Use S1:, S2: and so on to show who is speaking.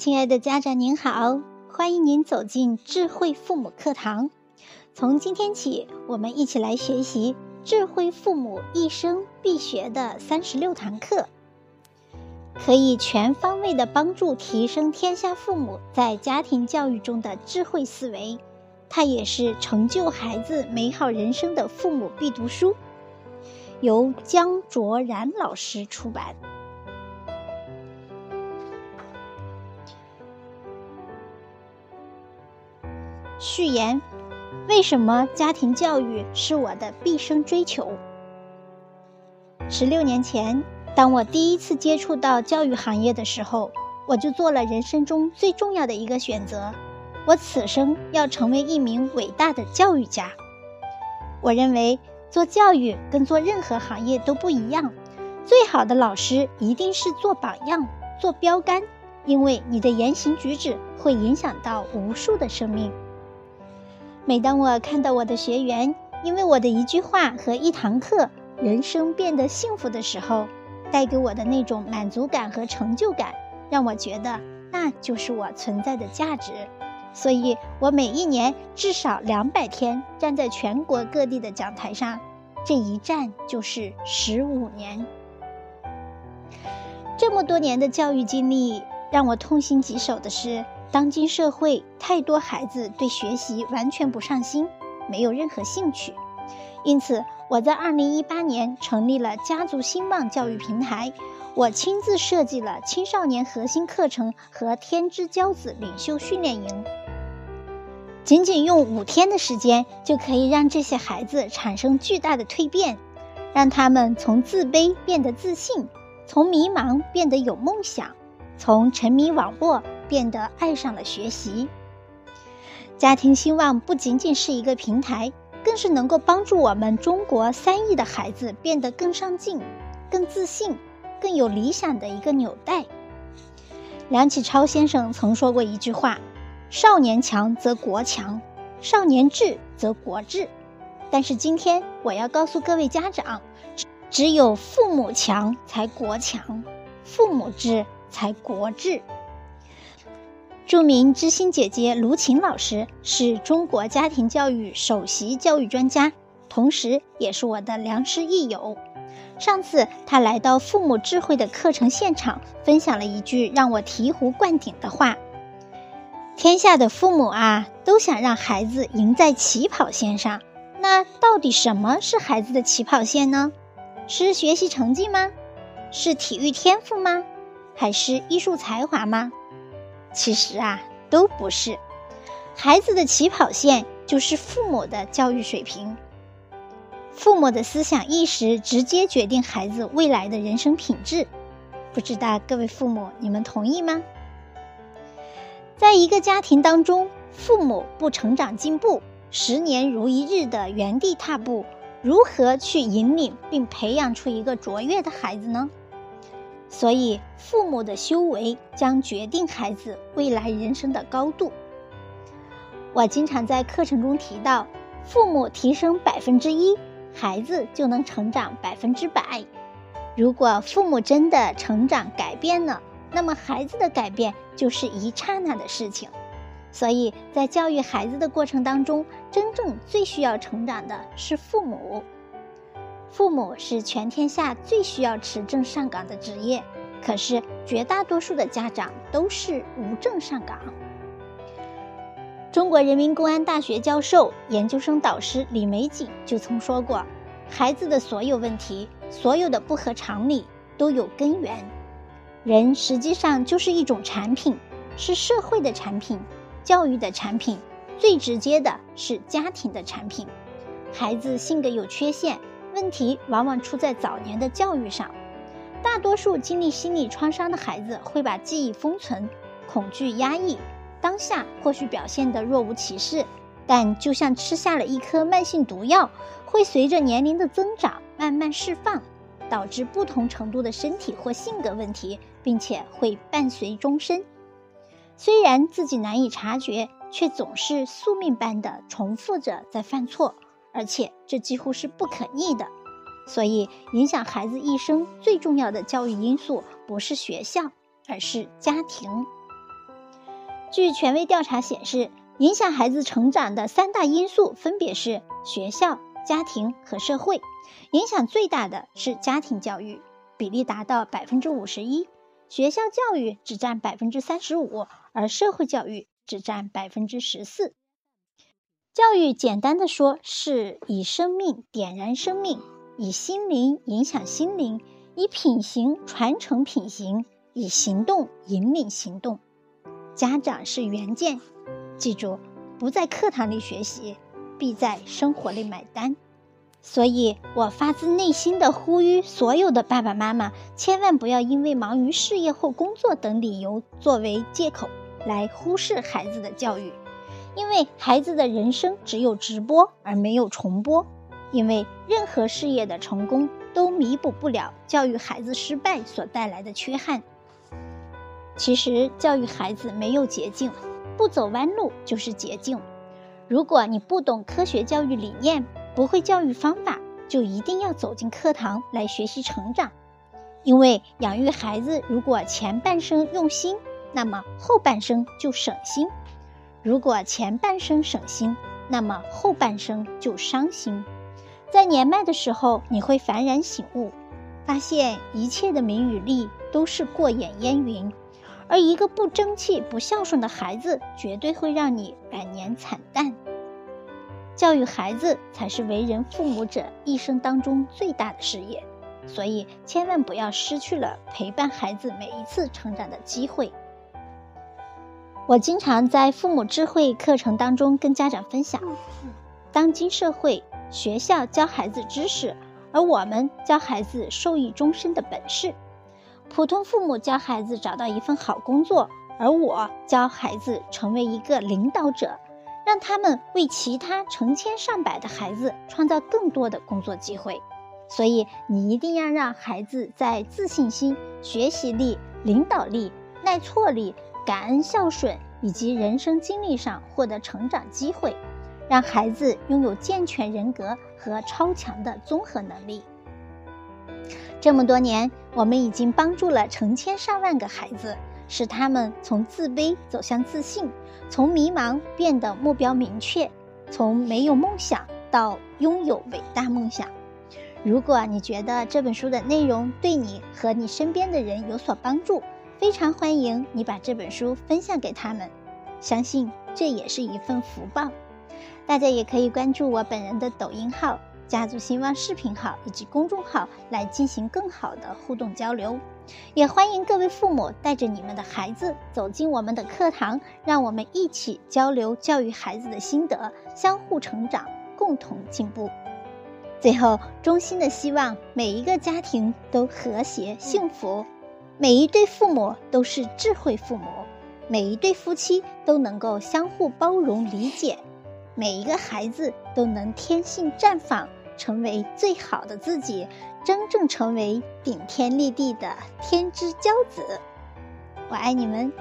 S1: 亲爱的家长您好，欢迎您走进智慧父母课堂。从今天起，我们一起来学习智慧父母一生必学的三十六堂课，可以全方位的帮助提升天下父母在家庭教育中的智慧思维。它也是成就孩子美好人生的父母必读书，由江卓然老师出版。序言：为什么家庭教育是我的毕生追求？十六年前，当我第一次接触到教育行业的时候，我就做了人生中最重要的一个选择：我此生要成为一名伟大的教育家。我认为做教育跟做任何行业都不一样，最好的老师一定是做榜样、做标杆，因为你的言行举止会影响到无数的生命。每当我看到我的学员因为我的一句话和一堂课，人生变得幸福的时候，带给我的那种满足感和成就感，让我觉得那就是我存在的价值。所以，我每一年至少两百天站在全国各地的讲台上，这一站就是十五年。这么多年的教育经历，让我痛心疾首的是。当今社会，太多孩子对学习完全不上心，没有任何兴趣。因此，我在2018年成立了家族兴旺教育平台，我亲自设计了青少年核心课程和天之骄子领袖训练营。仅仅用五天的时间，就可以让这些孩子产生巨大的蜕变，让他们从自卑变得自信，从迷茫变得有梦想，从沉迷网络。变得爱上了学习。家庭兴旺不仅仅是一个平台，更是能够帮助我们中国三亿的孩子变得更上进、更自信、更有理想的一个纽带。梁启超先生曾说过一句话：“少年强则国强，少年智则国智。”但是今天我要告诉各位家长，只有父母强才国强，父母智才国智。著名知心姐姐卢琴老师是中国家庭教育首席教育专家，同时也是我的良师益友。上次她来到父母智慧的课程现场，分享了一句让我醍醐灌顶的话：“天下的父母啊，都想让孩子赢在起跑线上。那到底什么是孩子的起跑线呢？是学习成绩吗？是体育天赋吗？还是艺术才华吗？”其实啊，都不是。孩子的起跑线就是父母的教育水平。父母的思想意识直接决定孩子未来的人生品质。不知道各位父母，你们同意吗？在一个家庭当中，父母不成长进步，十年如一日的原地踏步，如何去引领并培养出一个卓越的孩子呢？所以，父母的修为将决定孩子未来人生的高度。我经常在课程中提到，父母提升百分之一，孩子就能成长百分之百。如果父母真的成长改变了，那么孩子的改变就是一刹那的事情。所以在教育孩子的过程当中，真正最需要成长的是父母。父母是全天下最需要持证上岗的职业，可是绝大多数的家长都是无证上岗。中国人民公安大学教授、研究生导师李玫瑾就曾说过：“孩子的所有问题，所有的不合常理，都有根源。人实际上就是一种产品，是社会的产品，教育的产品，最直接的是家庭的产品。孩子性格有缺陷。”问题往往出在早年的教育上，大多数经历心理创伤的孩子会把记忆封存，恐惧压抑，当下或许表现得若无其事，但就像吃下了一颗慢性毒药，会随着年龄的增长慢慢释放，导致不同程度的身体或性格问题，并且会伴随终身。虽然自己难以察觉，却总是宿命般的重复着在犯错。而且这几乎是不可逆的，所以影响孩子一生最重要的教育因素不是学校，而是家庭。据权威调查显示，影响孩子成长的三大因素分别是学校、家庭和社会。影响最大的是家庭教育，比例达到百分之五十一；学校教育只占百分之三十五，而社会教育只占百分之十四。教育简单的说，是以生命点燃生命，以心灵影响心灵，以品行传承品行，以行动引领行动。家长是原件，记住，不在课堂里学习，必在生活里买单。所以我发自内心的呼吁所有的爸爸妈妈，千万不要因为忙于事业或工作等理由作为借口来忽视孩子的教育，因为孩子的人生只有直播而没有重播，因为任何事业的成功都弥补不了教育孩子失败所带来的缺憾。其实教育孩子没有捷径，不走弯路就是捷径。如果你不懂科学教育理念，不会教育方法，就一定要走进课堂来学习成长。因为养育孩子，如果前半生用心，那么后半生就省心；如果前半生省心，那么后半生就伤心。在年迈的时候，你会幡然醒悟，发现一切的名与利都是过眼烟云，而一个不争气、不孝顺的孩子，绝对会让你晚年惨淡。教育孩子才是为人父母者一生当中最大的事业，所以千万不要失去了陪伴孩子每一次成长的机会。我经常在父母智慧课程当中跟家长分享，当今社会学校教孩子知识，而我们教孩子受益终身的本事；普通父母教孩子找到一份好工作，而我教孩子成为一个领导者。让他们为其他成千上百的孩子创造更多的工作机会，所以你一定要让孩子在自信心、学习力、领导力、耐挫力、感恩孝顺以及人生经历上获得成长机会，让孩子拥有健全人格和超强的综合能力。这么多年，我们已经帮助了成千上万个孩子。使他们从自卑走向自信，从迷茫变得目标明确，从没有梦想到拥有伟大梦想。如果你觉得这本书的内容对你和你身边的人有所帮助，非常欢迎你把这本书分享给他们，相信这也是一份福报。大家也可以关注我本人的抖音号。家族兴旺视频号以及公众号来进行更好的互动交流，也欢迎各位父母带着你们的孩子走进我们的课堂，让我们一起交流教育孩子的心得，相互成长，共同进步。最后，衷心的希望每一个家庭都和谐幸福，每一对父母都是智慧父母，每一对夫妻都能够相互包容理解，每一个孩子都能天性绽放。成为最好的自己，真正成为顶天立地的天之骄子。我爱你们。